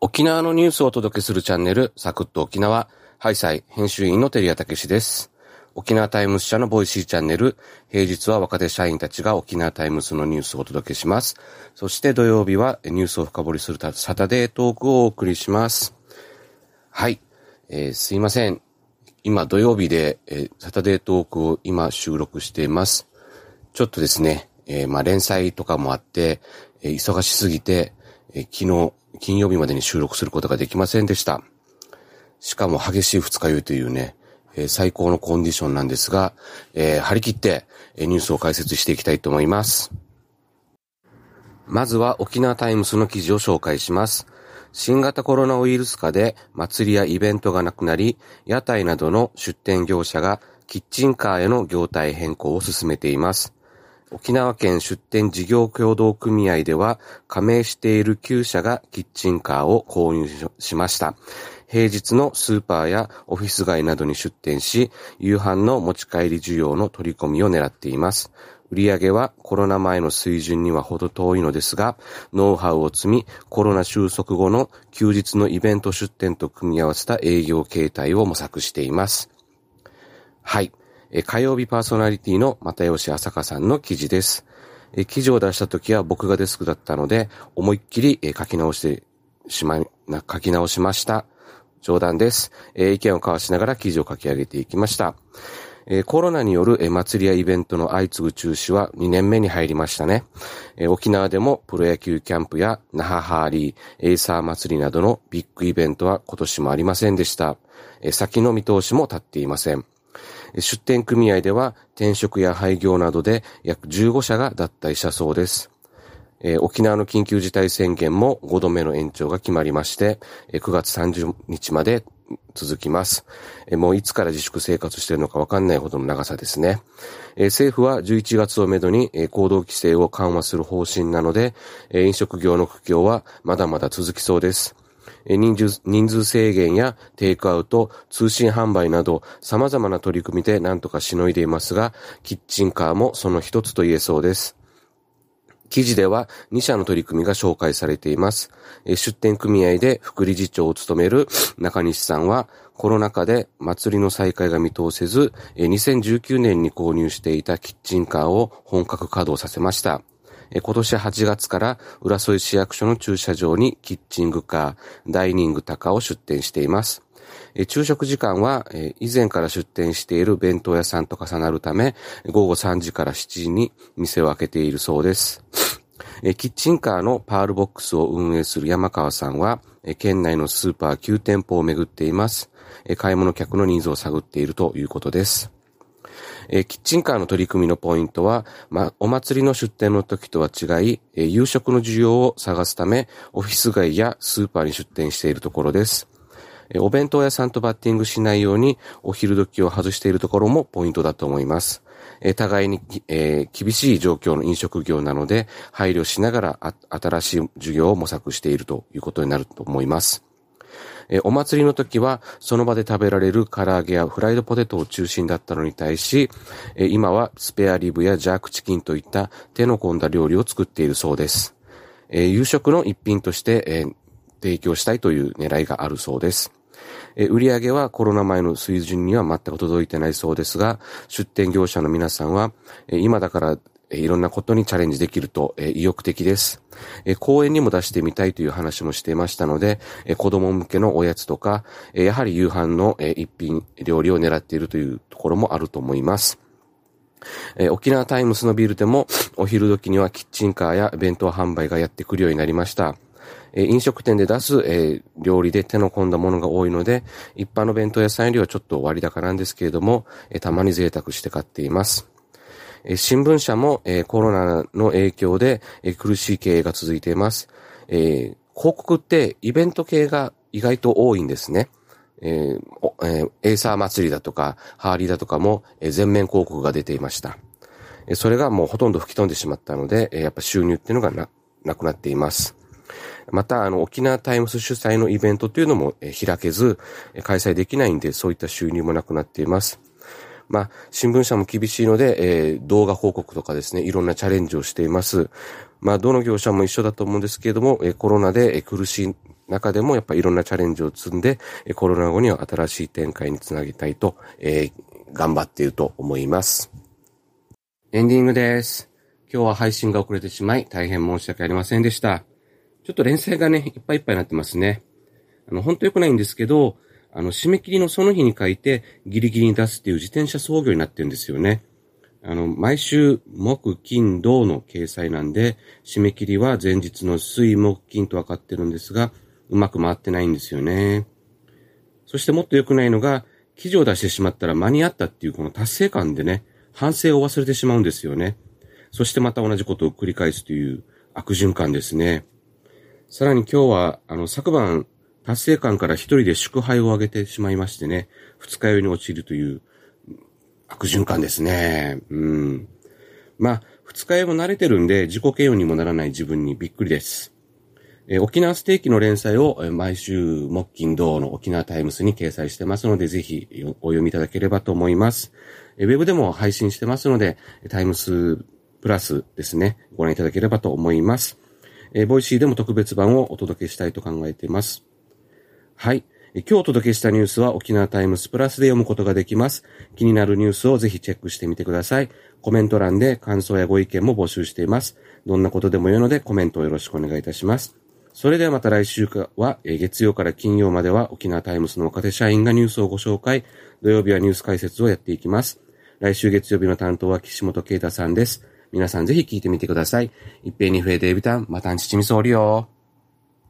沖縄のニュースをお届けするチャンネル、サクッと沖縄、ハイサイ編集員の照屋武史です。沖縄タイムス社の Voicy チャンネル、平日は若手社員たちが沖縄タイムスのニュースをお届けします。そして土曜日はニュースを深掘りするサタデートークをお送りします。はい、えー、すいません。今土曜日で、えー、サタデートークを今収録しています。ちょっとですね、えー、まあ連載とかもあって、えー、忙しすぎて、えー、昨日金曜日までに収録することができませんでした。しかも激しい二日酔いというね、えー、最高のコンディションなんですが、えー、張り切って、えー、ニュースを解説していきたいと思います。まずは沖縄タイムスの記事を紹介します。新型コロナウイルス化で祭りやイベントがなくなり、屋台などの出店業者がキッチンカーへの業態変更を進めています。沖縄県出店事業協同組合では、加盟している9社がキッチンカーを購入しました。平日のスーパーやオフィス街などに出店し、夕飯の持ち帰り需要の取り込みを狙っています。売上はコロナ前の水準にはほど遠いのですが、ノウハウを積み、コロナ収束後の休日のイベント出店と組み合わせた営業形態を模索しています。はい。火曜日パーソナリティの又吉朝香さんの記事です。記事を出した時は僕がデスクだったので、思いっきり書き直してしまい、書き直しました。冗談です。意見を交わしながら記事を書き上げていきました。コロナによる祭りやイベントの相次ぐ中止は2年目に入りましたね。沖縄でもプロ野球キャンプや那覇ハーリー、エイサー祭りなどのビッグイベントは今年もありませんでした。先の見通しも立っていません。出店組合では転職や廃業などで約15社が脱退したそうです。えー、沖縄の緊急事態宣言も5度目の延長が決まりまして、えー、9月30日まで続きます。えー、もういつから自粛生活しているのかわかんないほどの長さですね。え政府は11月をめどに、え行動規制を緩和する方針なので、え飲食業の苦境はまだまだ続きそうです。人数人数制限やテイクアウト、通信販売など様々な取り組みで何とかしのいでいますが、キッチンカーもその一つと言えそうです。記事では2社の取り組みが紹介されています。出店組合で副理事長を務める中西さんは、コロナ禍で祭りの再開が見通せず、2019年に購入していたキッチンカーを本格稼働させました。今年8月から浦添市役所の駐車場にキッチングカー、ダイニング高を出店しています。昼食時間は以前から出店している弁当屋さんと重なるため、午後3時から7時に店を開けているそうです。キッチンカーのパールボックスを運営する山川さんは、県内のスーパー9店舗を巡っています。買い物客のニーズを探っているということです。えー、キッチンカーの取り組みのポイントは、まお祭りの出店の時とは違い、えー、夕食の需要を探すため、オフィス街やスーパーに出店しているところです。えー、お弁当屋さんとバッティングしないように、お昼時を外しているところもポイントだと思います。え互いに、え厳しい状況の飲食業なので、配慮しながら新しい授業を模索しているということになると思います。えお祭りの時はその場で食べられる唐揚げやフライドポテトを中心だったのに対し、え今はスペアリブやジャークチキンといった手の込んだ料理を作っているそうです。え夕食の一品として、え提供したいという狙いがあるそうです。え売上はコロナ前の水準には全く届いてないそうですが、出店業者の皆さんは、今だからいろんなことにチャレンジできると、意欲的です。公園にも出してみたいという話もしていましたので、子供向けのおやつとか、やはり夕飯の一品料理を狙っているというところもあると思います。え沖縄タイムスのビルでもお昼時にはキッチンカーや弁当販売がやってくるようになりましたえ。飲食店で出すえ、料理で手の込んだものが多いので、一般の弁当屋さんよりはちょっと割高なんですけれども、えたまに贅沢して買っています。新聞社もコロナの影響で苦しい経営が続いています。広告ってイベント系が意外と多いんですね。えー、エーサー祭りだとか、ハーリーだとかも、全面広告が出ていました。それがもうほとんど吹き飛んでしまったので、やっぱ収入っていうのがな、なくなっています。また、あの、沖縄タイムス主催のイベントっていうのも開けず、開催できないんで、そういった収入もなくなっています。まあ、新聞社も厳しいので、えー、動画報告とかですね、いろんなチャレンジをしています。まあ、どの業者も一緒だと思うんですけれども、えー、コロナで苦しい中でもやっぱいろんなチャレンジを積んで、コロナ後には新しい展開につなげたいと、えー、頑張っていると思います。エンディングです。今日は配信が遅れてしまい大変申し訳ありませんでした。ちょっと連載がね、いっぱいいっぱいになってますね。あの、本当良くないんですけど、あの、締め切りのその日に書いてギリギリに出すっていう自転車操業になってるんですよね。あの、毎週木、金、土の掲載なんで、締め切りは前日の水、木、金と分かってるんですが、うまく回ってないんですよね。そしてもっと良くないのが、記事を出してしまったら間に合ったっていうこの達成感でね、反省を忘れてしまうんですよね。そしてまた同じことを繰り返すという悪循環ですね。さらに今日は、あの、昨晩、達成感から一人で祝杯をあげてしまいましてね、二日酔いに陥るという悪循環ですね。うん。まあ、二日酔いも慣れてるんで、自己嫌悪にもならない自分にびっくりです。え沖縄ステーキの連載を毎週木金土の沖縄タイムスに掲載してますので、ぜひお読みいただければと思います。えウェブでも配信してますので、タイムスプラスですね、ご覧いただければと思います。えー、 Voicy でも特別版をお届けしたいと考えています。はい。今日お届けしたニュースは沖縄タイムスプラスで読むことができます。気になるニュースをぜひチェックしてみてください。コメント欄で感想やご意見も募集しています。どんなことでもよいのでコメントをよろしくお願いいたします。それではまた来週は、月曜から金曜までは沖縄タイムスの若手社員がニュースをご紹介。土曜日はニュース解説をやっていきます。来週月曜日の担当は岸本啓太さんです。皆さんぜひ聞いてみてください。一平二平デイビタン、またんちちみそうりよ。